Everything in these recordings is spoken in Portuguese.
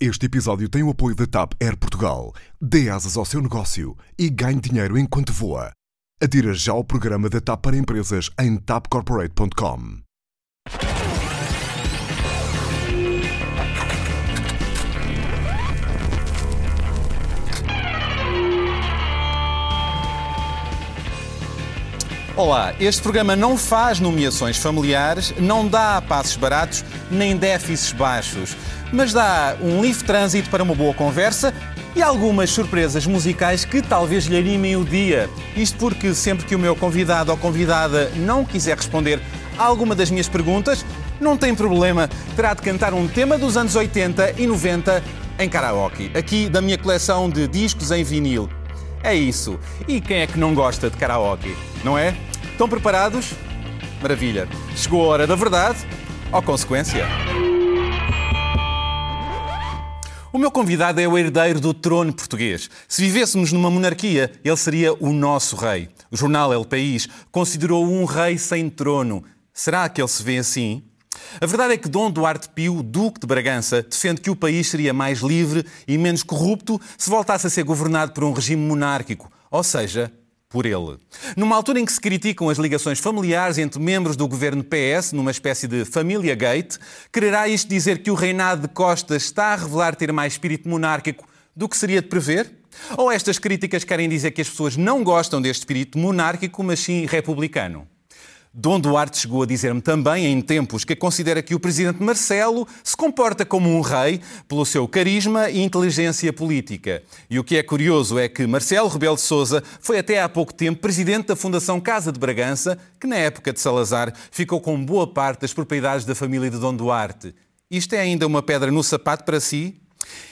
Este episódio tem o apoio da TAP Air Portugal. Dê asas ao seu negócio e ganhe dinheiro enquanto voa. Adira já ao programa da TAP para empresas em tapcorporate.com. Olá, este programa não faz nomeações familiares, não dá passos baratos nem déficits baixos, mas dá um livre trânsito para uma boa conversa e algumas surpresas musicais que talvez lhe animem o dia. Isto porque sempre que o meu convidado ou convidada não quiser responder a alguma das minhas perguntas, não tem problema, terá de cantar um tema dos anos 80 e 90 em karaoke, aqui da minha coleção de discos em vinil. É isso. E quem é que não gosta de karaoke? Não é? Estão preparados? Maravilha. Chegou a hora da verdade ou consequência? O meu convidado é o herdeiro do trono português. Se vivêssemos numa monarquia, ele seria o nosso rei. O jornal El País considerou um rei sem trono. Será que ele se vê assim? A verdade é que Dom Duarte Pio, Duque de Bragança, defende que o país seria mais livre e menos corrupto se voltasse a ser governado por um regime monárquico, ou seja, por ele. Numa altura em que se criticam as ligações familiares entre membros do governo PS, numa espécie de família gate, quererá isto dizer que o reinado de Costa está a revelar ter mais espírito monárquico do que seria de prever? Ou estas críticas querem dizer que as pessoas não gostam deste espírito monárquico, mas sim republicano? Dom Duarte chegou a dizer-me também, em tempos, que considera que o presidente Marcelo se comporta como um rei pelo seu carisma e inteligência política. E o que é curioso é que Marcelo Rebelo de Sousa foi até há pouco tempo presidente da Fundação Casa de Bragança, que na época de Salazar ficou com boa parte das propriedades da família de Dom Duarte. Isto é ainda uma pedra no sapato para si?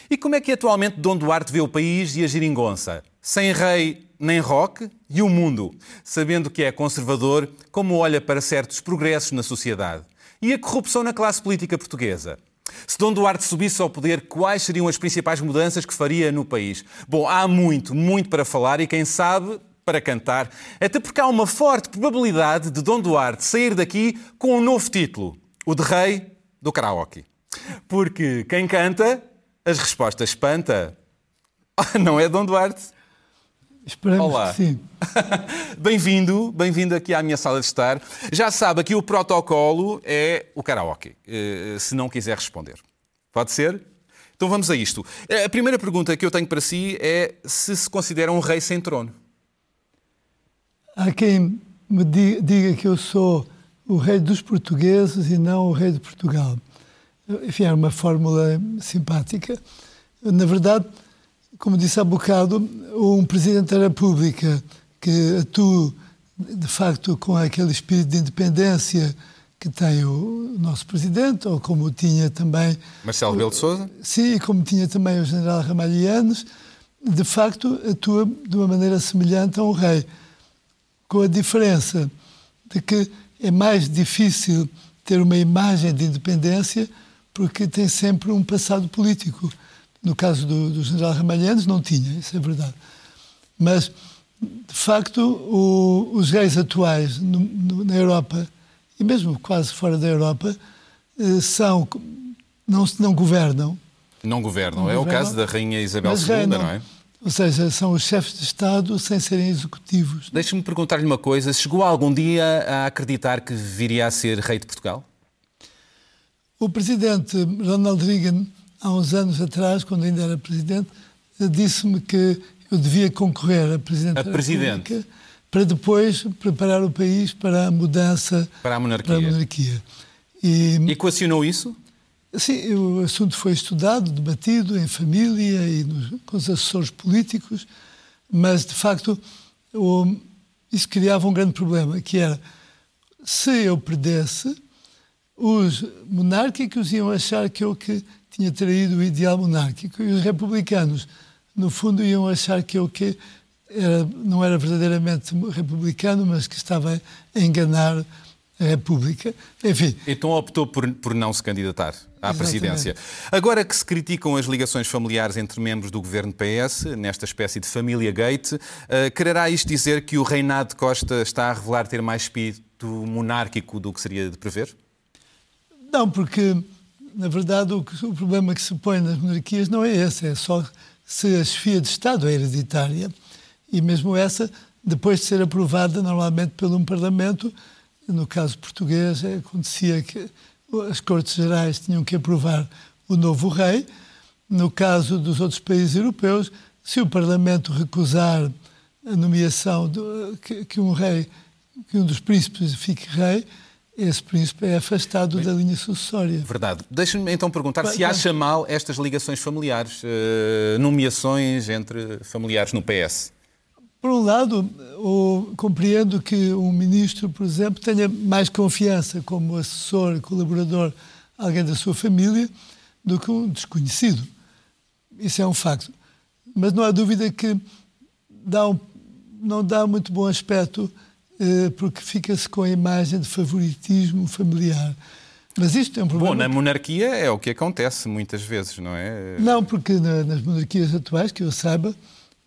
E como é que atualmente Dom Duarte vê o país e a geringonça? Sem rei nem rock e o mundo, sabendo que é conservador, como olha para certos progressos na sociedade. E a corrupção na classe política portuguesa? Se Dom Duarte subisse ao poder, quais seriam as principais mudanças que faria no país? Bom, há muito, muito para falar e quem sabe para cantar, até porque há uma forte probabilidade de Dom Duarte sair daqui com um novo título, o de Rei do Karaoke. Porque quem canta, as respostas espanta. Não é Dom Duarte? Esperamos Olá. que sim. bem-vindo, bem-vindo aqui à minha sala de estar. Já sabe, aqui o protocolo é o karaoke, eh, se não quiser responder. Pode ser? Então vamos a isto. Eh, A primeira pergunta que eu tenho para si é se se considera um rei sem trono. Há quem me di- diga que eu sou o rei dos portugueses e não o rei de Portugal. Enfim, é uma fórmula simpática. Na verdade, como disse há bocado, um Presidente da República que atua, de facto, com aquele espírito de independência que tem o nosso Presidente, ou como tinha também Marcelo Rebelo de Sousa? Sim, e como tinha também o general Ramalhianos, de facto atua de uma maneira semelhante a um rei, com a diferença de que é mais difícil ter uma imagem de independência porque tem sempre um passado político. No caso do, do general Ramalhianos não tinha, isso é verdade. Mas, de facto, o- os reis atuais no- no- na Europa, e mesmo quase fora da Europa, eh, são, não, não governam, Não governam. Não é o governam, caso da Rainha Isabel II, reinam. não é? Ou seja, são os chefes de Estado sem serem executivos. Deixe-me perguntar-lhe uma coisa. Chegou algum dia a acreditar que viria a ser rei de Portugal? O presidente Ronald Reagan, há uns anos atrás, quando ainda era presidente, disse-me que eu devia concorrer a presidente A da presidente. República para depois preparar o país para a mudança Para a monarquia. para a monarquia. E, Equacionou isso? Sim, o assunto foi estudado, debatido em família e nos, com os assessores políticos, mas de facto o, isso criava um grande problema, que era se eu perdesse, os monárquicos iam achar que eu que tinha traído o ideal monárquico e os republicanos, no fundo, iam achar que eu que era, não era verdadeiramente republicano, mas que estava a enganar a República. Enfim, Então optou por, por não se candidatar à Exatamente. presidência. Agora que se criticam as ligações familiares entre membros do governo PS, nesta espécie de família Gate, uh, quererá isto dizer que o reinado de Costa está a revelar ter mais espírito monárquico do que seria de prever? Não, porque na verdade, o, o, problema que se põe nas monarquias não é esse, é só se a chefia de Estado é hereditária. E mesmo essa, depois de ser aprovada normalmente pelo um Parlamento, no caso português, acontecia que as Cortes Gerais tinham que aprovar o novo rei. No caso dos outros países europeus, se o Parlamento recusar a nomeação de, que, que, um rei, que um dos príncipes fique rei, esse príncipe é afastado Bem, da linha sucessória. Verdade. Deixe-me então perguntar se acha mal estas ligações familiares, uh, nomeações entre familiares no PS. Por um lado, compreendo que um ministro, por exemplo, tenha mais confiança como assessor, colaborador, alguém da sua família, do que um desconhecido. Isso é um facto. Mas não há dúvida que dá um, não dá muito bom aspecto eh, porque fica-se com a imagem de favoritismo familiar. Mas isto é um problema. Bom, na monarquia é o que acontece muitas vezes, não é? Não, porque na, nas monarquias atuais, que eu saiba,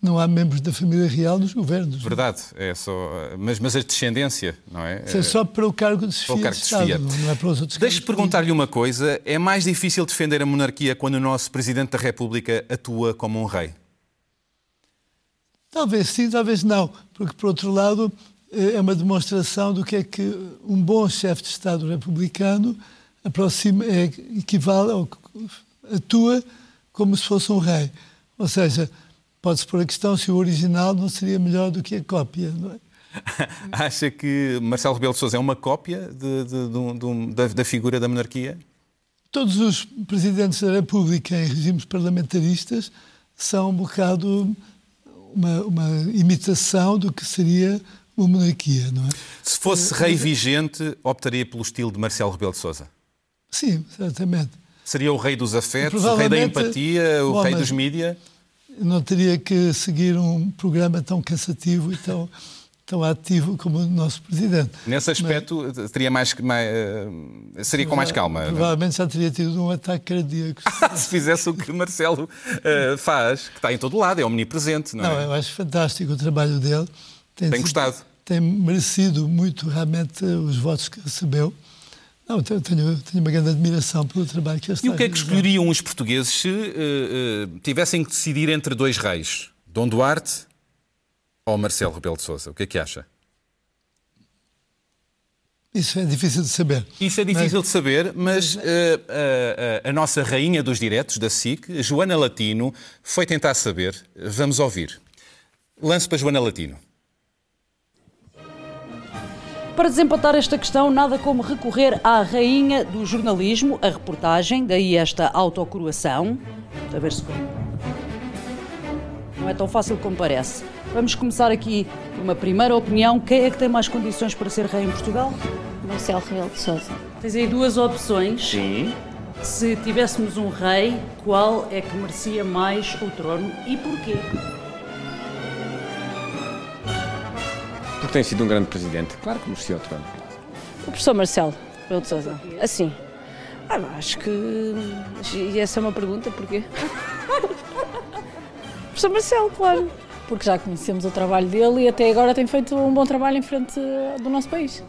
não há membros da família real nos governos. Verdade, é só, mas, mas a descendência, não é? Isso é só para o cargo de chefia, de Estado, não é para os outros Deixe-me perguntar-lhe uma coisa, é mais difícil defender a monarquia quando o nosso Presidente da República atua como um rei? Talvez sim, talvez não, porque por outro lado eh, é uma demonstração do que é que um bom chefe de Estado republicano aproxima, é, equivale ao atua como se fosse um rei. Ou seja, Pode-se pôr a questão se o original não seria melhor do que a cópia, não é? Acha que Marcelo Rebelo de Sousa é uma cópia de, de, de, da, da, figura da monarquia? Todos os presidentes da República em regimes parlamentaristas são um bocado uma, uma imitação do que seria uma monarquia, não é? Se fosse rei vigente, optaria pelo estilo de Marcelo Rebelo de Sousa? Sim, certamente. Seria o rei dos afetos, o rei da empatia, o bom, rei dos mídias? não teria que seguir um programa tão cansativo e tão, tão ativo como o nosso Presidente. Nesse aspecto, Mas, teria mais, mais, eh, seria com mais calma? É? Provavelmente já teria tido um ataque cardíaco. Se fizesse o que Marcelo uh, faz, que está em todo lado, é omnipresente, não, não é? Não, eu acho fantástico o trabalho dele. Tem, tem gostado? Tem merecido muito, realmente, os votos que recebeu. Não, tenho, tenho uma grande admiração pelo trabalho que ele está E o que é que escolheriam os portugueses se uh, uh, tivessem que decidir entre dois reis? Dom Duarte ou Marcelo Rebelo de Sousa? O que é que acha? Isso é difícil de saber. Isso é difícil mas... de saber, mas uh, a nossa rainha dos diretos da SIC, Joana Latino, foi tentar saber. Vamos ouvir. Lance para Joana Latino. Para desempatar esta questão, nada como recorrer à rainha do jornalismo, a reportagem, daí esta autocoroação. A ver se. Não é tão fácil como parece. Vamos começar aqui uma primeira opinião. Quem é que tem mais condições para ser rei em Portugal? Marcelo Rebelo de Sousa. Tens aí duas opções. Sim. Se tivéssemos um rei, qual é que merecia mais o trono e porquê? Porque tem sido um grande presidente. Claro que merecia o trono. O professor Marcelo Rebelo de Sousa. Assim. Ah, acho que. E essa é uma pergunta, porquê? professor Marcelo, claro. Porque já conhecemos o trabalho dele e até agora tem feito um bom trabalho em frente do nosso país.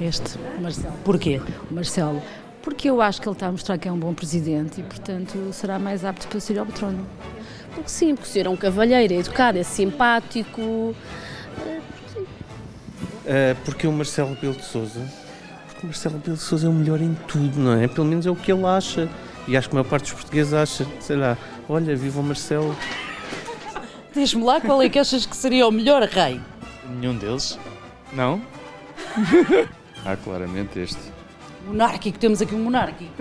Este, Marcelo. Porquê? Marcelo. Porque eu acho que ele está a mostrar que é um bom presidente e, portanto, será mais apto para ser ao trono. Porque sim, porque ser um cavalheiro, é educado, é simpático, Uh, porque o Marcelo Rebelo de Souza, porque o Marcelo Rebelo de Souza é o melhor em tudo, não é? Pelo menos é o que ele acha. E acho que a maior parte dos portugueses acha, sei lá, olha, viva o Marcelo. Diz-me lá qual é que achas que seria o melhor rei? Nenhum deles. Não? ah, claramente este. Monárquico, temos aqui um monárquico.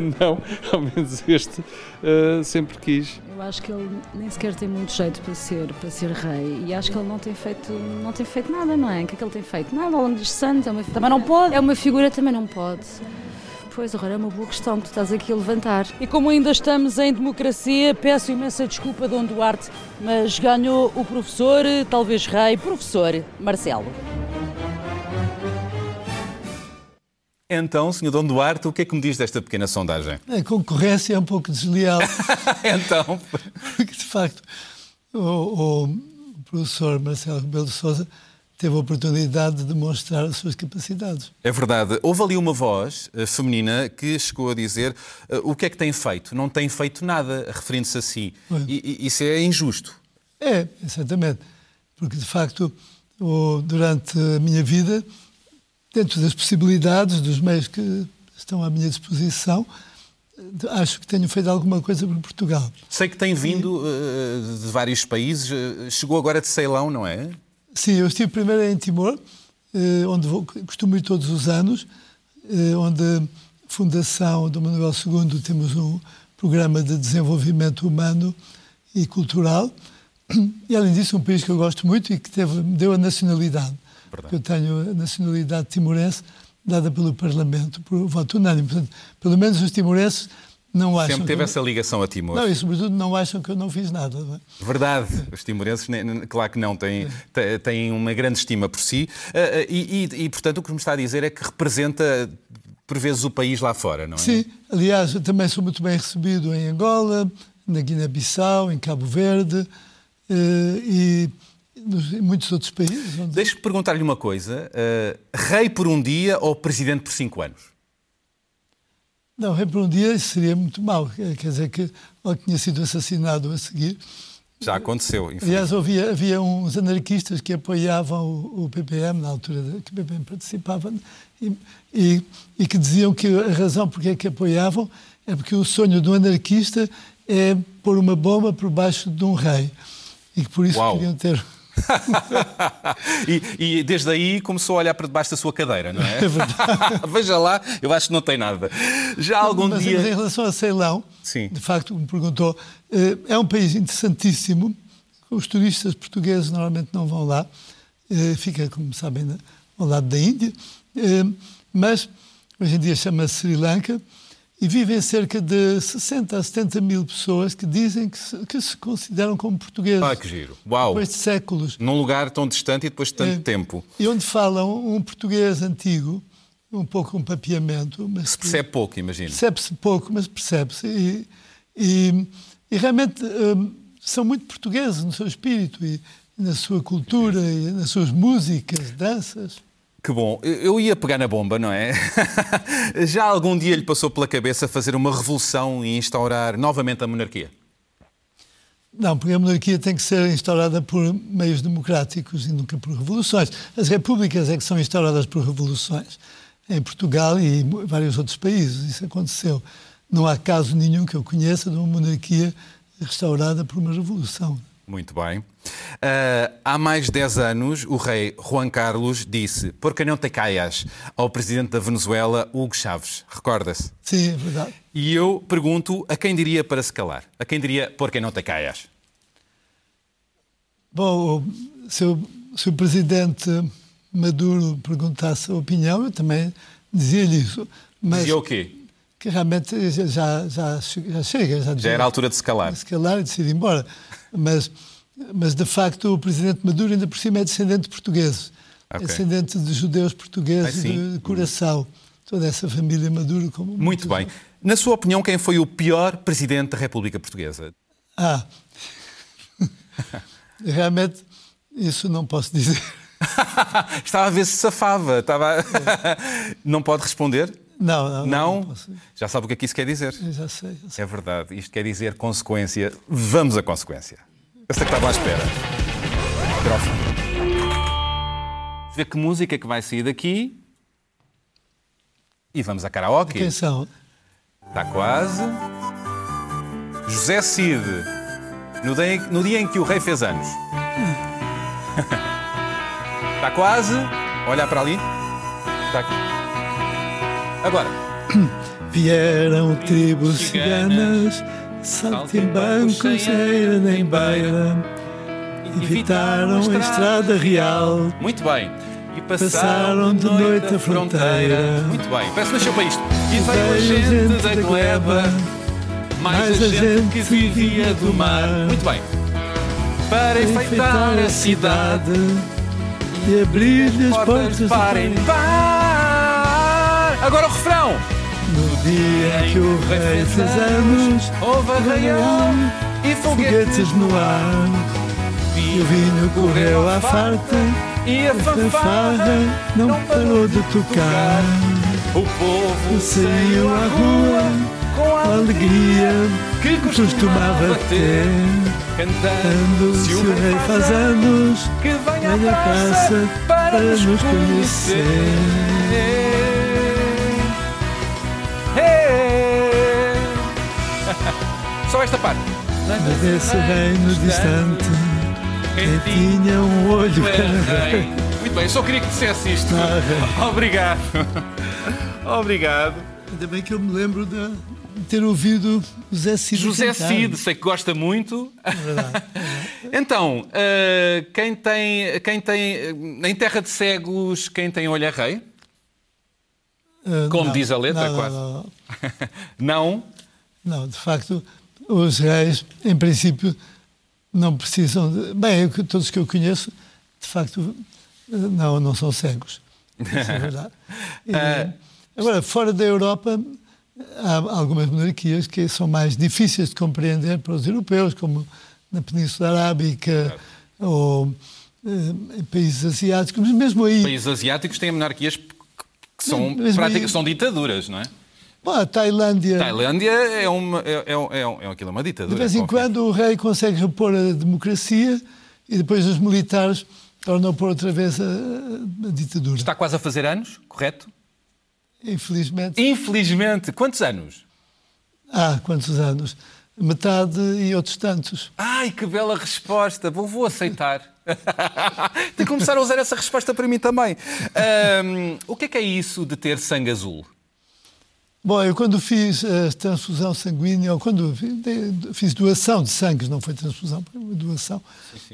não, ao menos este uh, sempre quis. Eu acho que ele nem sequer tem muito jeito para ser, para ser rei e acho que ele não tem feito, não tem feito nada, não é? O que é que ele tem feito? Nada ao longo dos santos. É uma também não pode. É uma figura, também não pode. Pois, agora é uma boa questão que tu estás aqui a levantar. E como ainda estamos em democracia, peço imensa desculpa, Dom Duarte, mas ganhou o professor, talvez rei, professor Marcelo. Então, Sr. Dom Duarte, o que é que me diz desta pequena sondagem? A concorrência é um pouco desleal. então. Porque, de facto, o, o, professor Marcelo Rebelo de Souza teve a oportunidade de demonstrar as suas capacidades. É verdade. Houve ali uma voz uh, feminina que chegou a dizer uh, o que é que tem feito? Não tem feito nada, referindo-se a si. E, isso é injusto. É, exatamente. Porque, de facto, durante a minha vida, dentro das possibilidades, dos meios que estão à minha disposição, acho que tenho feito alguma coisa por Portugal. Sei que tem vindo uh, de vários países, chegou agora de Ceilão, não é? Sim, eu estive primeiro em Timor, uh, onde vou, costumo ir todos os anos, uh, onde a Fundação Dom Manuel II temos um programa de desenvolvimento humano e cultural. E, além disso, um país que eu gosto muito e que teve, me deu a nacionalidade. Eu tenho a nacionalidade timorense dada pelo Parlamento por voto unânime. Portanto, pelo menos os timorenses não acham. Sempre teve essa ligação a Timor. Não, e sobretudo não acham que eu não fiz nada. Não é? Verdade. Os timorenses, claro que não, têm, têm uma grande estima por si. Eh, eh, e, e, e, portanto, o que me está a dizer é que representa, por vezes, o país lá fora, não é? Sim. Aliás, eu também sou muito bem recebido em Angola, na Guiné-Bissau, em Cabo Verde. Eh, e em muitos outros países. Onde... Deixe-me perguntar-lhe uma coisa: uh, rei por um dia ou presidente por cinco anos? Não, rei por um dia seria muito mau. Quer dizer que ele tinha sido assassinado a seguir. Já aconteceu, Aliás, havia, havia uns anarquistas que apoiavam o, o PPM, na altura que o PPM participava, e, e, e, que diziam que a razão porque é que apoiavam é porque o sonho do anarquista é pôr uma bomba por baixo de um rei. E que por isso Uau. queriam ter e, e, desde aí começou a olhar para debaixo da sua cadeira, não é? É. Veja lá, eu acho que não tem nada. Já algum mas, dia. Mas em relação a Ceilão, Sim. de facto, me perguntou, eh, é um país interessantíssimo. Os turistas portugueses normalmente não vão lá. Eh, fica, como sabem, ao lado da Índia. Eh, mas hoje em dia chama-se Sri Lanka e vivem cerca de 60 a 70 mil pessoas que dizem que se, que se consideram como portugueses. Ah, que giro. Uau! Depois de séculos. Num lugar tão distante e depois de tanto é, tempo. E onde falam um português antigo, um pouco um papiamento. Mas se percebe pouco, imagino. Percebe-se pouco, mas percebe-se. E, e, e, realmente um, são muito portugueses no seu espírito e na sua cultura e nas suas músicas, danças. Que bom. Eu ia pegar na bomba, não é? Já algum dia lhe passou pela cabeça fazer uma revolução e instaurar novamente a monarquia? Não, porque a monarquia tem que ser instaurada por meios democráticos e nunca por revoluções. As repúblicas é que são instauradas por revoluções. Em Portugal e em vários outros países isso aconteceu. Não há caso nenhum que eu conheça de uma monarquia restaurada por uma revolução. Muito bem. Uh, há mais de 10 anos, o rei Juan Carlos disse por que não te caias ao presidente da Venezuela, Hugo Chávez. Recorda-se? Sim, é verdade. E eu pergunto a quem diria para se calar? A quem diria por que não te caias? Bom, se o, se o presidente Maduro perguntasse a opinião, eu também dizia-lhe isso. Mas... Dizia o quê? que realmente já, já, já chega. Já, já era a altura de se calar. De se calar e de ir embora. Mas, mas, de facto, o presidente Maduro, ainda por cima, é descendente de portugueses. Okay. É descendente de judeus portugueses de coração. Toda essa família Maduro. Como Muito bem. Na sua opinião, quem foi o pior presidente da República Portuguesa? Ah, realmente, isso não posso dizer. Estava a ver se safava. Estava... não pode responder? Não, não. Não? não já sabe o que é que isso quer dizer? Já sei, já sei. É verdade. Isto quer dizer consequência. Vamos à consequência. Eu sei que estava à espera. Microfone. Ver que música é que vai sair daqui. E vamos a karaoke. São? Está quase. José Cid. No dia, no dia em que o rei fez anos. Está quase. Olha para ali. Está aqui. Agora. Vieram tribos ciganas, saltimbancos, cheira nem beira, evitaram a estrada real. Muito bem. E passaram de noite a fronteira. Muito bem, peço nasceu para isto. E veio a gente da gleba, mais a gente que vivia do mar. Muito bem. Para enfeitar a cidade e abrir-lhe as portas para paz. Agora o refrão. No dia em que o rei fez anos, houve arraial e foguetes no ar. E o vinho correu à farta E a fanfarra Farra não parou de tocar. O povo Saiu à rua com a alegria que costumava ter. cantando se o rei faz anos, que venha à praça para nos conhecer. Só esta parte. Mas esse reino distante, quem tinha um olho. Muito bem, eu só queria que dissesse isto. Obrigado. Obrigado. Ainda bem que eu me lembro de ter ouvido José Cid. José cantar. Cid, sei que gosta muito. Verdade. Então, eh, quem tem, quem tem, em terra de cegos, quem tem olho é rei? Ah, Como não, diz a letra, não, não, quase. Não, Não? não, de facto, os reis, em princípio, não precisam de. Bem, eu, todos que eu conheço, de facto, eh, não, não são cegos. Isso é verdade. E, Ah. agora, fora da Europa, há algumas monarquias que são mais difíceis de compreender para os europeus, como na Península Arábica ou eh, em países asiáticos, mas mesmo aí. Países asiáticos têm monarquias que são, aí- são ditaduras, não é? Bom, a Tailândia. Tailândia é uma, é, é, é, é aquilo, é uma ditadura. De vez em qualquer. quando o rei consegue repor a democracia e depois os militares tornam por outra vez a, a ditadura. Está quase a fazer anos, correto? Infelizmente. Infelizmente. Quantos anos? Há quantos anos? Metade e outros tantos. Ai, que bela resposta. Vou, vou aceitar. Tenho que começar a usar essa resposta para mim também. Ahm, o que é que é isso de ter sangue azul? Bom, eu quando fiz a transfusão sanguínea, ou quando fiz doação de sangue, não foi transfusão, foi uma doação,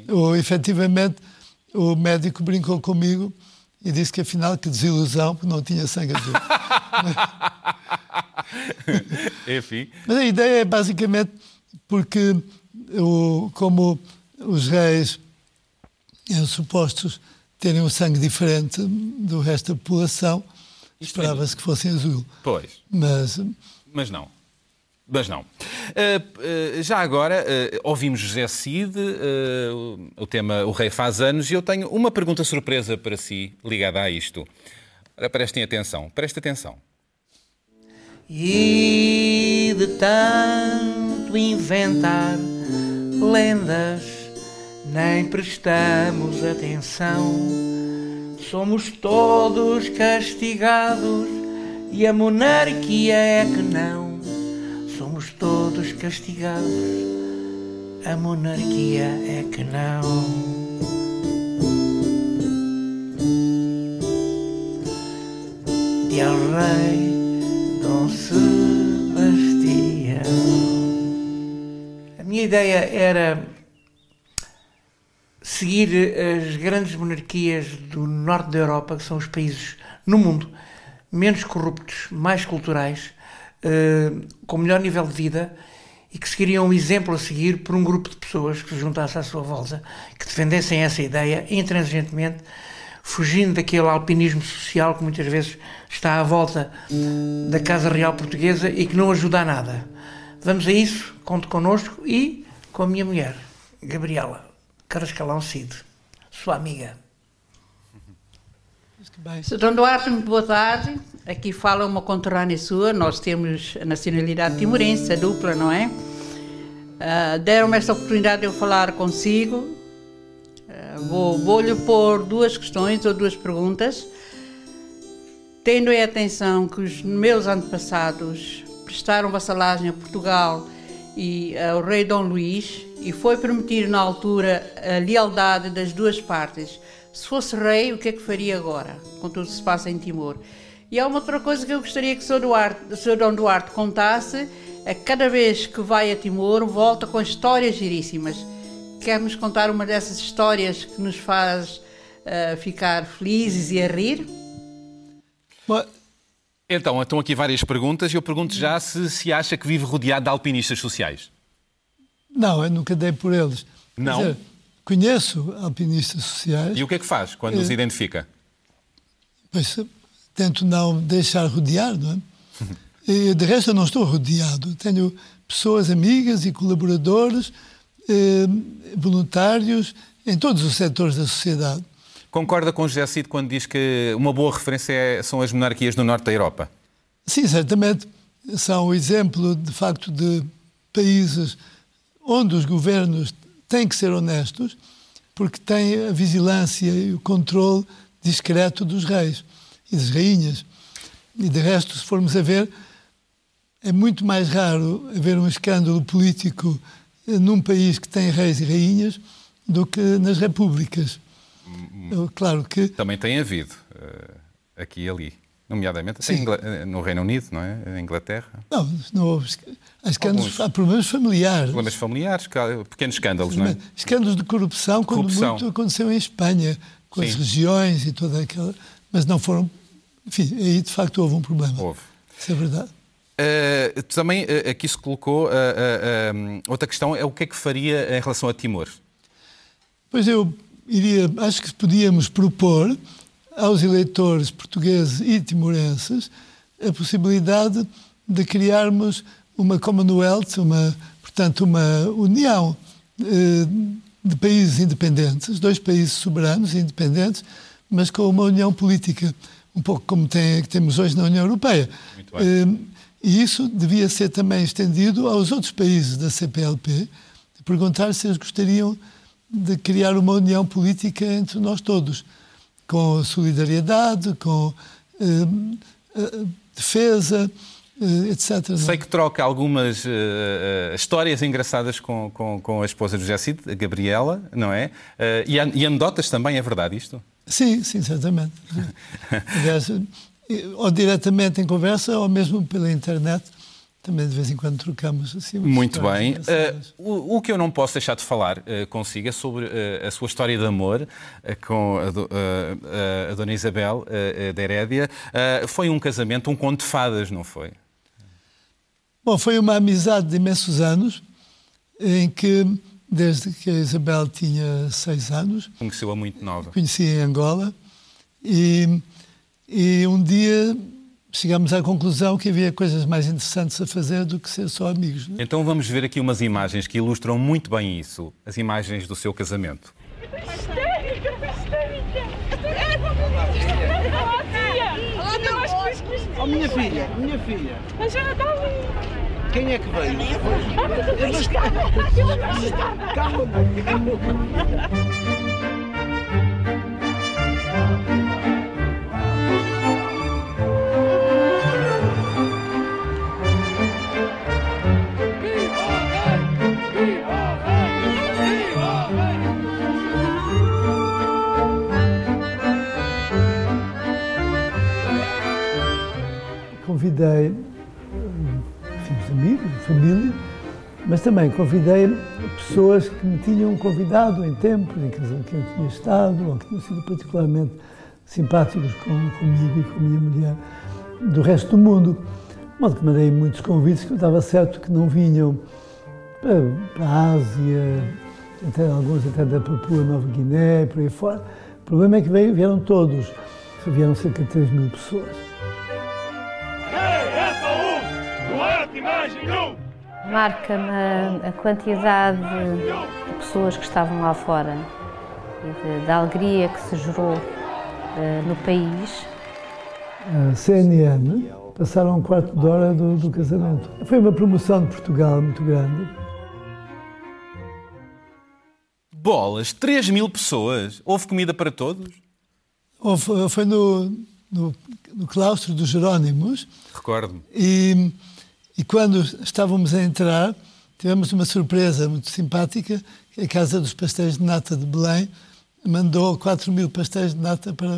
ou efetivamente o médico brincou comigo e disse que afinal que desilusão, porque não tinha sangue azul. Enfim. Mas a ideia é basicamente porque, o, como os reis eram supostos terem um sangue diferente do resto da população, esperava-se que fossem azul. Pois. Mas Mas não. Mas não. Ah, ah, já agora, ah, ouvimos José Cid, o- tema O Rei Faz Anos, e eu tenho uma pergunta surpresa para si, ligada a isto. Ora, prestem atenção, prestem atenção. E de tanto inventar lendas, nem prestamos atenção. Somos todos castigados e a monarquia é que não. Somos todos castigados, a monarquia é que não. de El Rei Dom Sebastião. A minha ideia era seguir as grandes monarquias do norte da Europa, que são os países no mundo menos corruptos, mais culturais, eh, com melhor nível de vida e que seguiriam um exemplo a seguir por um grupo de pessoas que se juntasse à sua volta, que defendessem essa ideia intransigentemente, fugindo daquele alpinismo social que muitas vezes está à volta da Casa Real Portuguesa e que não ajuda a nada. Vamos a isso, conte connosco e com a minha mulher, Gabriela Carascalão Cid, sua amiga. Sr. Duarte, muito boa tarde. Aqui fala uma conterrânea sua. Nós temos a nacionalidade timorense, a dupla, não é? Ah, Deram-me esta oportunidade de eu falar consigo. Ah, vou- Vou-lhe pôr duas questões ou duas perguntas. Tendo em atenção que os meus antepassados prestaram vassalagem a Portugal e ao rei Dom Luís e foi permitir na altura a lealdade das duas partes. Se fosse rei, o que é que faria agora, com tudo que se passa em Timor? E há uma outra coisa que eu gostaria que o Sr. Duarte, o Sr. Dom Duarte contasse, é que cada vez que vai a Timor, volta com histórias giríssimas. Quer-nos contar uma dessas histórias que nos faz ah, ficar felizes e a rir? bom, Então, estão aqui várias perguntas e eu pergunto já se, se acha que vive rodeado de alpinistas sociais. Não, eu nunca dei por eles. Não? dizer, conheço alpinistas sociais, E o que é que faz quando os identifica? pois tento não deixar rodear, não é? E, de resto, eu não estou rodeado. Tenho pessoas amigas e colaboradores, eh, voluntários, em todos os setores da sociedade. Concorda com José Cid quando diz que uma boa referência é, são as monarquias do norte da Europa? Sim, certamente são o exemplo, de facto, de países onde os governos têm que ser honestos, porque têm a vigilância e o controle discreto dos reis e das rainhas. E de resto, se formos a ver, é muito mais raro haver um escândalo político num país que tem reis e rainhas do que nas repúblicas. Claro que. Também tem havido, uh, aqui e ali. Nomeadamente eh, no Reino Unido, não é? Na Inglaterra. Não, não houve. Há, escândalos, há problemas familiares. Problemas familiares, pequenos escândalos, não é? Escândalos de corrupção, quando corrupção. muito aconteceu em Espanha, com Sim. as regiões e toda aquela. Mas não foram. Enfim, aí de facto houve um problema. Houve. Isso é verdade. Uh, também uh, aqui se colocou uh, outra questão, é o que é que faria em relação a Timor? Pois eu iria, acho que podíamos propor aos eleitores portugueses e timorenses a possibilidade de criarmos uma Commonwealth, uma, portanto, uma união de países independentes, dois países soberanos e independentes, mas com uma união política, um pouco como tem, temos hoje na União Europeia. E isso devia ser também estendido aos outros países da CPLP, perguntar se eles gostariam de criar uma união política entre nós todos, com solidariedade, com eh, eh defesa, eh, etc. Sei que troca algumas uh, histórias engraçadas com, com, com, a esposa do José Cid, a Gabriela, não é? Uh, e, e anedotas também, é verdade isto? Sim, sim, certamente. Aliás, ou diretamente em conversa ou mesmo pela internet. Também de vez em quando trocamos assim. Muito bem. Uh, o, o, que eu não posso deixar de falar uh, consigo é sobre uh, a sua história de amor com a, do, a, Dona Isabel da Herédia. foi um casamento, um conto de fadas, não foi? Bom, foi uma amizade de imensos anos, em que, desde que a Isabel tinha seis anos. Conheceu-a muito nova. Conheci em Angola. E e um dia chegamos à conclusão que havia coisas mais interessantes a fazer do que ser só amigos. Né? Então vamos ver aqui umas imagens que ilustram muito bem isso, as imagens do seu casamento. Oh, minha filha, minha filha. A Jana está ali. Quem é que veio? Calma, calma. convidei amigos, família, mas também convidei pessoas que me tinham convidado em tempos em que, eu tinha estado ou que tinham sido particularmente simpáticos com, comigo e com a minha mulher do resto do mundo. De modo que mandei muitos convites que eu estava certo que não vinham para, para a Ásia, até, alguns até da Papua Nova Guiné, por aí fora. O problema é que veio, vieram todos, vieram cerca de 3 mil pessoas. Marca-me a quantidade de pessoas que estavam lá fora e da alegria que se gerou uh, no país. A CNN passaram um quarto de hora do, do casamento. Foi uma promoção de Portugal muito grande. Bolas, 3 mil pessoas. Houve comida para todos? Houve, foi no, no, no claustro dos Jerónimos. Recordo-me. E e quando estávamos a entrar, tivemos uma surpresa muito simpática, a Casa dos Pastéis de Nata de Belém mandou 4 mil pastéis de nata para,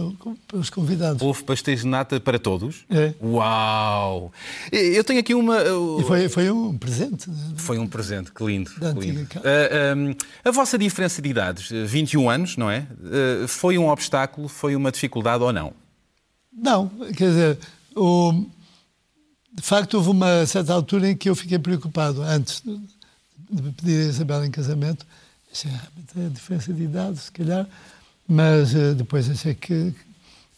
para, os convidados. Houve pastéis de nata para todos? É. Uau! Eu tenho aqui uma... E foi, foi um presente. Né? Foi um presente, que lindo. Que lindo. Uh, ah, um, a vossa diferença de idades, 21 anos, não é? Uh, foi um obstáculo, foi uma dificuldade ou não? Não, quer dizer, o, de facto, houve uma certa altura em que eu fiquei preocupado, antes de pedir a Isabel em casamento. Achei realmente a diferença de idade, se calhar, mas uh, depois achei que,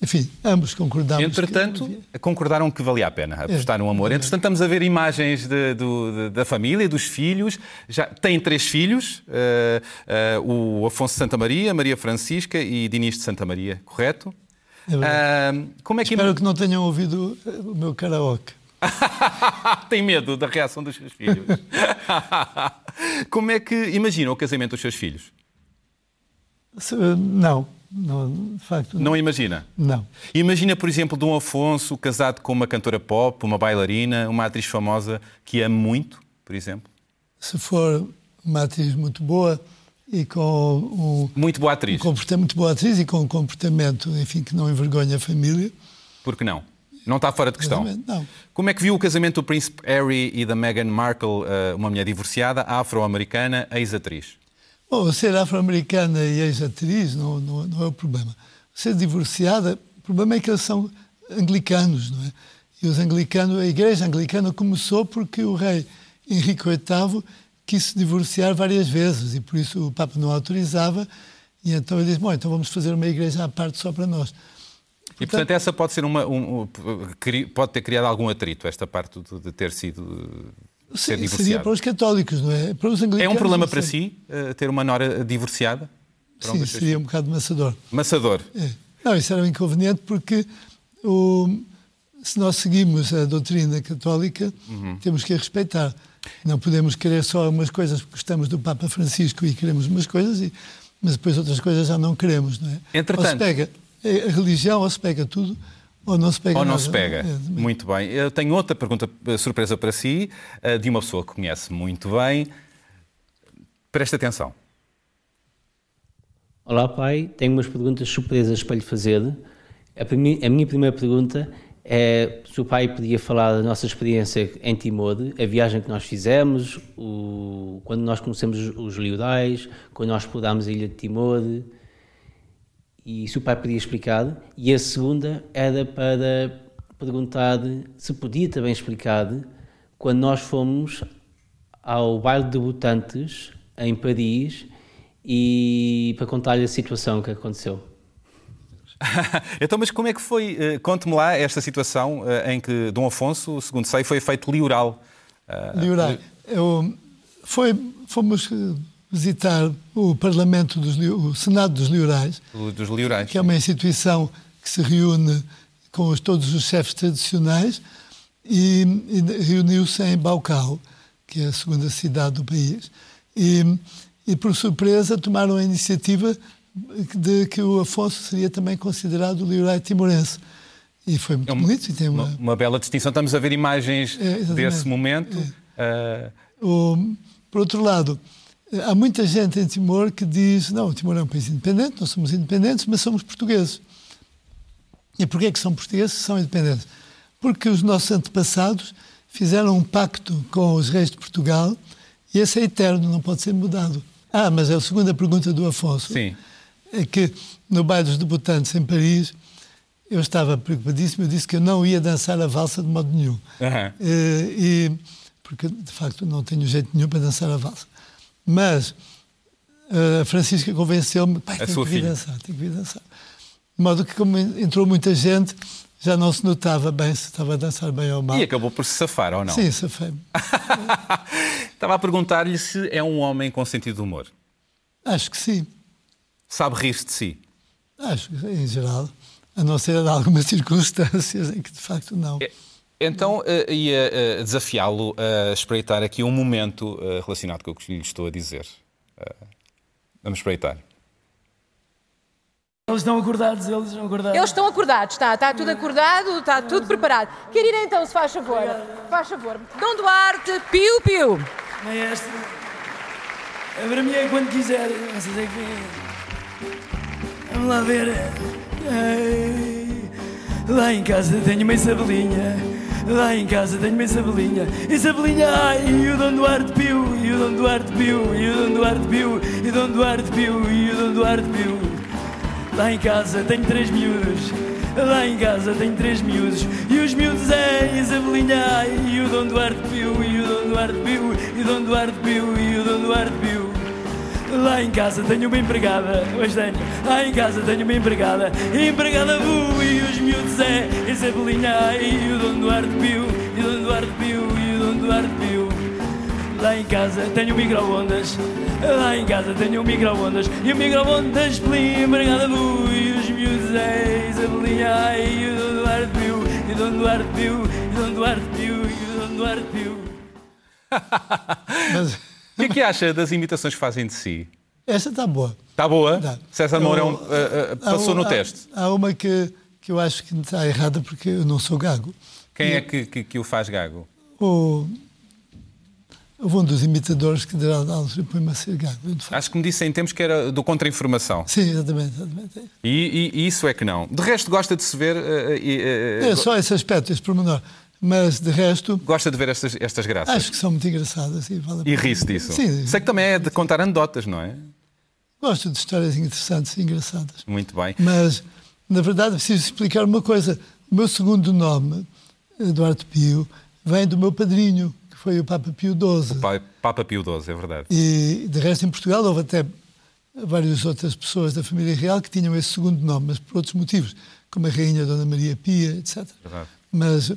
Enfim, ambos concordámos. Entretanto, que... concordaram que valia a pena apostar é, no amor. Entretanto, estamos a ver imagens de, do, da família, dos filhos. Já têm três filhos: uh, uh, o Afonso de Santa Maria, Maria Francisca e Dinis de Santa Maria, correto? É uh, como é que... Espero que não tenham ouvido o meu karaoke. Tem medo da reação dos seus filhos. como é que imaginam o casamento dos seus filhos? Não. Não, de facto, não. não imagina? Não. Imagina, por exemplo, Dom Afonso casado com uma cantora pop, uma bailarina, uma atriz famosa que ama muito, por exemplo? Se for uma atriz muito boa e com um, muito boa atriz. Um comportamento muito boa atriz e com um comportamento, enfim, que não envergonha a família. Por que não? Não está fora de questão. Não. Como é que viu o casamento do príncipe Harry e da Meghan Markle, eh, uma mulher divorciada, afro-americana, ex-atriz? Bom, ser afro-americana e ex-atriz não, não, não, é o problema. Ser divorciada, o problema é que eles são anglicanos, não é? E os anglicanos, a igreja anglicana começou porque o rei Henrique VIII quis se divorciar várias vezes e por isso o Papa não autorizava e então ele disse, bom, então vamos fazer uma igreja à parte só para nós. Portanto, e portanto essa pode ser uma um, pode ter criado algum atrito esta parte de ter sido ser divorciado. Seria para os católicos, não é? Para os anglicanos. É um problema para si uh, ter uma nora divorciada? Sim, um seria um bocado maçador. Maçador. É. Não, isso era um inconveniente porque o, se nós seguimos a doutrina católica, uhum. temos que a respeitar. Não podemos querer só umas coisas porque gostamos do Papa Francisco e queremos umas coisas, e, mas depois outras coisas já não queremos, não é? Entretanto... Ou se pega a religião, ou se pega tudo, ou não se pega Ou não nada. se pega. É, muito bem. Eu tenho outra pergunta eh, surpresa para si, eh, de uma pessoa que conhece muito bem. Preste atenção. Olá, pai. Tenho umas perguntas surpresas para lhe fazer. A, minha primeira pergunta é se o pai podia falar da nossa experiência em Timor, a viagem que nós fizemos, o, quando nós conhecemos os Liudais, quando nós explorámos a ilha de Timor, e se o pai podia explicar. E a segunda era para perguntar se podia também explicar quando nós fomos ao baile de debutantes em Paris e para contar-lhe a situação que aconteceu. então, mas como é que foi? Eh, conte-me lá esta situação eh, em que Dom Afonso, segundo sei, foi feito lioral. Eh, lioral. Eu, foi, fomos visitar o Parlamento dos o Senado dos Liorais, dos Liorais, que é uma instituição que se reúne com os, todos os chefes tradicionais e, e reuniu-se em Baucau, que é a segunda cidade do país. E, e, por surpresa, tomaram a iniciativa de que o Afonso seria também considerado o Liorai timorense. E foi muito é uma, bonito. E tem uma... uma... uma... bela distinção. Estamos a ver imagens é, desse momento. É. Uh... O, por outro lado, Há muita gente em Timor que diz: não, o Timor é um país independente, nós somos independentes, mas somos portugueses. E porquê é que são portugueses são independentes? Porque os nossos antepassados fizeram um pacto com os reis de Portugal e esse é eterno, não pode ser mudado. Ah, mas é a segunda pergunta do Afonso. Sim. É que no baile dos debutantes em Paris, eu estava preocupadíssimo, eu disse que eu não ia dançar a valsa de modo nenhum. Uhum. E, porque, de facto, não tenho jeito nenhum para dançar a valsa. Mas a Francisca convenceu-me, pai, tem que dançar, tem que vir dançar. De modo que, como entrou muita gente, já não se notava bem se estava a dançar bem ou mal. E acabou por se safar, ou não? Sim, safei-me. estava a perguntar-lhe se é um homem com sentido de humor. Acho que sim. Sabe rir-se de si? Acho que, em geral. A não ser em algumas circunstâncias em que, de facto, não. É então, uh, ia uh, desafiá-lo a espreitar aqui um momento uh, relacionado com o que lhe estou a dizer. vamos espreitar. Eles estão acordados, eles estão acordados. Eles estão acordados, está, está tudo acordado, está tudo preparado. Quer ir então, se faz favor. Faz favor. Dom Duarte, piu-piu. É esta. É para mim é quando quiser. Vocês é que Vamos lá ver. Lá em casa tenho uma isabelinha. Lá em casa tenho uma Isabelinha Isabelinha, ai, e o Dom Duarte Pio E o Dom Duarte Pio, e o Dom Duarte Pio E o Dom Duarte Pio, e o Dom Duarte Pio Lá em casa tenho três miúdos. Lá em casa tenho três miúdos. E os miúdos é Isabelinha, ai, e o Dom Duarte Pio E o Dom Duarte Pio, e o Dom Duarte Pio E o Dom Duarte Pio Lá em casa tenho uma empregada, hoje tenho. Lá em casa tenho uma empregada, empregada bu e os miúdos é Isabelinha e o Dom Duarte Pio, e o Dom Duarte Pio, e o Dom Duarte Pio. Lá em casa tenho micro-ondas, lá em casa tenho micro-ondas, e o micro-ondas plim, empregada bu e os miúdos é Isabelinha e o Dom Duarte Pio, e o Dom Duarte Pio, e o Dom Duarte Pio, e o Dom Duarte Pio. O que é que acha das imitações que fazem de si? Esta está boa. Está boa? Tá. César Mourão Eu- eh, eh, passou no há- teste. Há uma que, que eu acho que está errada porque eu não sou gago. Quem é que, que, que o faz gago? O, houve um dos imitadores que de altura põe-me a ser gago. Acho que me disse em tempos que era do contra-informação. Sim, exatamente. exatamente. E, e- e isso é que não. De resto, gosta de se ver. eh, É só esse aspecto, esse pormenor. Mas, de resto, Gosta de ver estas, estas graças. acho que são muito engraçadas. E, vale a E ri-se disso. Sim, Sei que também é de contar anedotas, não é? gosto de histórias interessantes e engraçadas. Muito bem. Mas, na verdade, preciso explicar uma coisa. O meu segundo nome, Eduardo Pio, vem do meu padrinho, que foi o Papa Pio XII. Pai- Papa Pio XII, é verdade. E, de resto, em Portugal houve até várias outras pessoas da família real que tinham esse segundo nome, mas por outros motivos, como a Rainha Dona Maria Pia, etc. verdade. Mas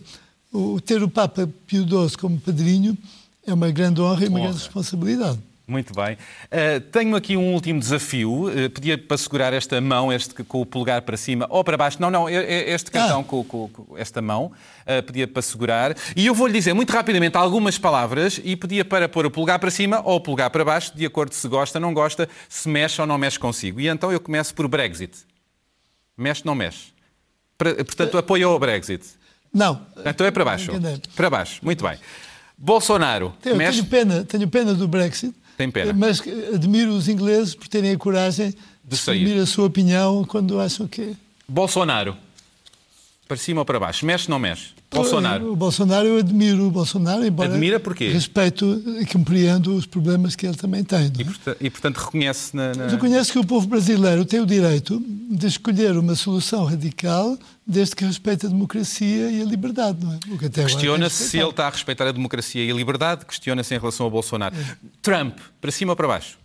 o, ter o Papa Pio XII como padrinho é uma grande honra e uma Honra. grande responsabilidade. Muito bem. Uh, tenho aqui um último desafio. Uh, pedia para segurar esta mão, este com o polegar para cima ou para baixo. Não, não, este cartão com, com- com esta mão. Uh, pedia para segurar. E eu vou-lhe dizer muito rapidamente algumas palavras e pedia para pôr o polegar para cima ou o polegar para baixo, de acordo se gosta, não gosta, se mexe ou não mexe consigo. E então eu começo por Brexit. Mexe, não mexe. Portanto, apoio ao Brexit. Não. Então é para baixo. Para baixo. Muito bem. Bolsonaro. Eu mexe. tenho pena, tenho pena do Brexit. Tem pena. Mas admiro os ingleses por terem a coragem de sair. exprimir a sua opinião quando acham que. Bolsonaro. Para cima ou para baixo? Mexe ou não mexe? Bolsonaro. O Bolsonaro eu admiro o Bolsonaro, embora Admira porquê? respeito e compreendo os problemas que ele também tem. não é? Porta- E, portanto, reconhece na... na- Reconhece que o povo brasileiro tem o direito de escolher uma solução radical desde que respeite a democracia e a liberdade, não é? Agora Questiona-se tem se ele está a respeitar a democracia e a liberdade, questiona-se em relação ao Bolsonaro. Trump, para cima ou para baixo?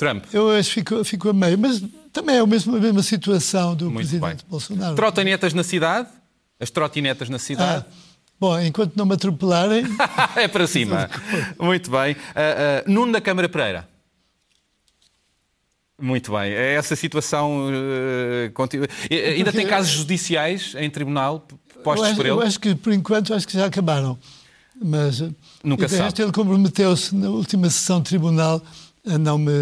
Trump. Eu acho que fico, fico a meio, mas também é o mesmo, a mesma situação do Muito presidente bem. Bolsonaro. Trotinetas na cidade? As trotinetas na cidade? Ah, bom, enquanto não me atropelarem, é para cima. Muito bem. Ah, ah, Nuno da Câmara Pereira. Muito bem. É essa situação. eh, continua. Eh, Ainda tem casos judiciais em tribunal eu postos acho, por eu ele? acho que por enquanto acho que já acabaram. Mas Nunca sabe. ele comprometeu-se na última sessão de tribunal a não me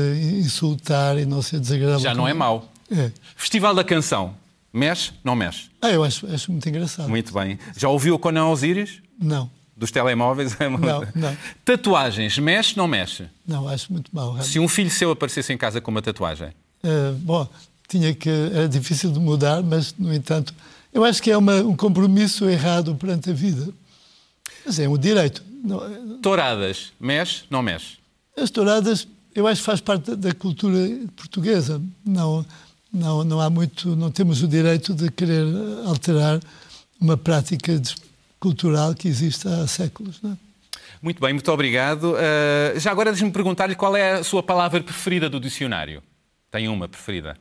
insultar e não ser desagradável. Já não é mau. É. Festival da Canção. Mexe? Não mexe? Ah, eu acho, acho muito engraçado. Muito bem. Já ouviu o Conan Osiris? Não, Dos telemóveis? Não, não. Tatuagens. Mexe? Não mexe? não, acho muito mau. realmente. Se um filho seu aparecesse em casa com uma tatuagem? Eh, bom, tinha que era difícil de mudar, mas no entanto, eu acho que é uma- um compromisso errado perante a vida. Mas é um direito. É, Touradas. Mexe? Não mexe? As touradas, eu acho que faz parte da, cultura portuguesa. Não, não, não há muito, não temos o direito de querer alterar uma prática cultural que existe há séculos. Não é? Muito bem, muito obrigado. Uh, já agora deixe-me perguntar-lhe qual é a sua palavra preferida do dicionário. Tem uma preferida?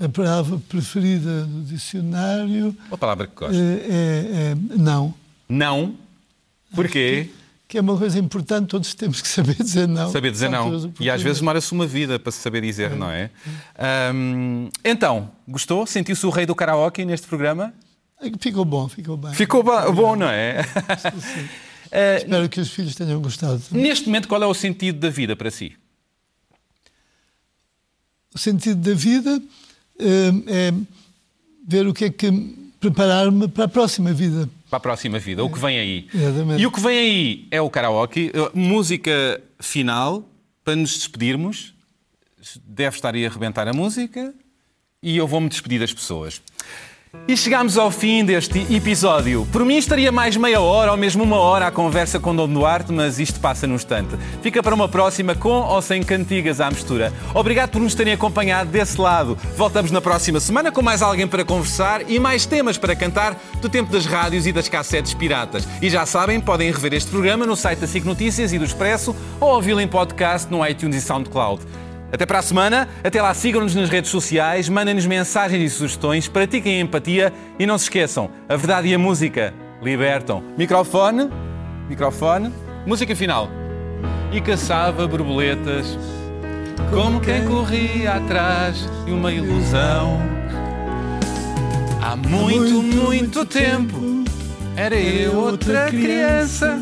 A palavra preferida do dicionário Uma palavra que gosta. é, é- é não. Não. Porquê? Que é uma coisa importante, todos temos que saber dizer não. Saber dizer não. E às vezes demora-se uma vida para se saber dizer, não é? Ahm, então, gostou? Sentiu-se o rei do karaoke neste programa? Ficou bom, ficou bem. Ficou ba- bom, não é? Ah, Espero que os filhos tenham gostado. neste momento, qual é o sentido da vida para si? O sentido da vida eh, é ver o que é que preparar-me para a próxima vida. Para a próxima vida, o que vem aí. Exatamente. E o que vem aí é o karaoke, música final, para nos despedirmos. Deve estar aí a arrebentar a música e eu vou-me despedir das pessoas. E chegamos ao fim deste episódio. Por mim estaria mais meia hora ou mesmo uma hora à conversa com Dom Duarte, mas isto passa num instante. Fica para uma próxima com ou sem cantigas à mistura. Obrigado por nos terem acompanhado desse lado. Voltamos na próxima semana com mais alguém para conversar e mais temas para cantar do tempo das rádios e das cassetes piratas. E já sabem, podem rever este programa no site da SIC Notícias e do Expresso ou ouvi-lo em podcast no iTunes e SoundCloud. Até para a semana. Até lá, sigam-nos nas redes sociais, mandem-nos mensagens e sugestões, pratiquem empatia e não se esqueçam, a verdade e a música libertam. Microfone, microfone, música final. E caçava borboletas, como quem corria atrás de uma ilusão. Há muito, muito tempo, era eu outra criança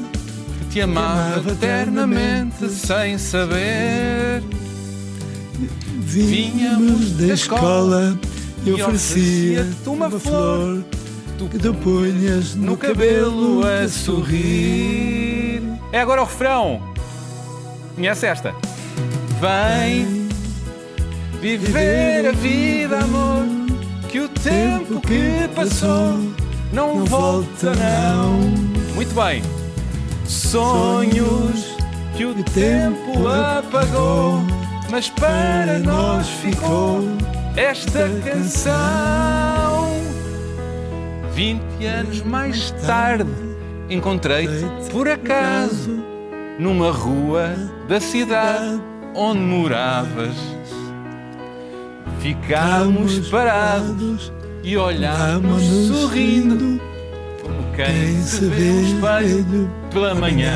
que te amava eternamente sem saber. Vínhamos da escola e oferecia-te uma flor que tu punhas no cabelo a sorrir. É agora o refrão. Conhece esta? Vem viver a vida, amor, que o tempo que passou não volta, não. Muito bem. Sonhos que o tempo apagou mas para nós ficou esta canção. Vinte anos mais tarde encontrei-te por acaso numa rua da cidade onde moravas. Ficámos parados e olhámos sorrindo como quem se vê no espelho pela manhã.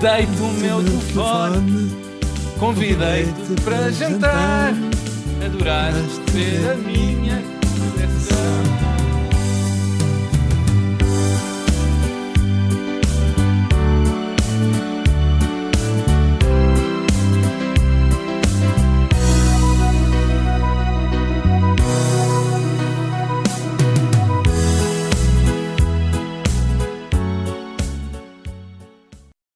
Deito o meu telefone Convidei-te para jantar, adoraste ver a minha coleção.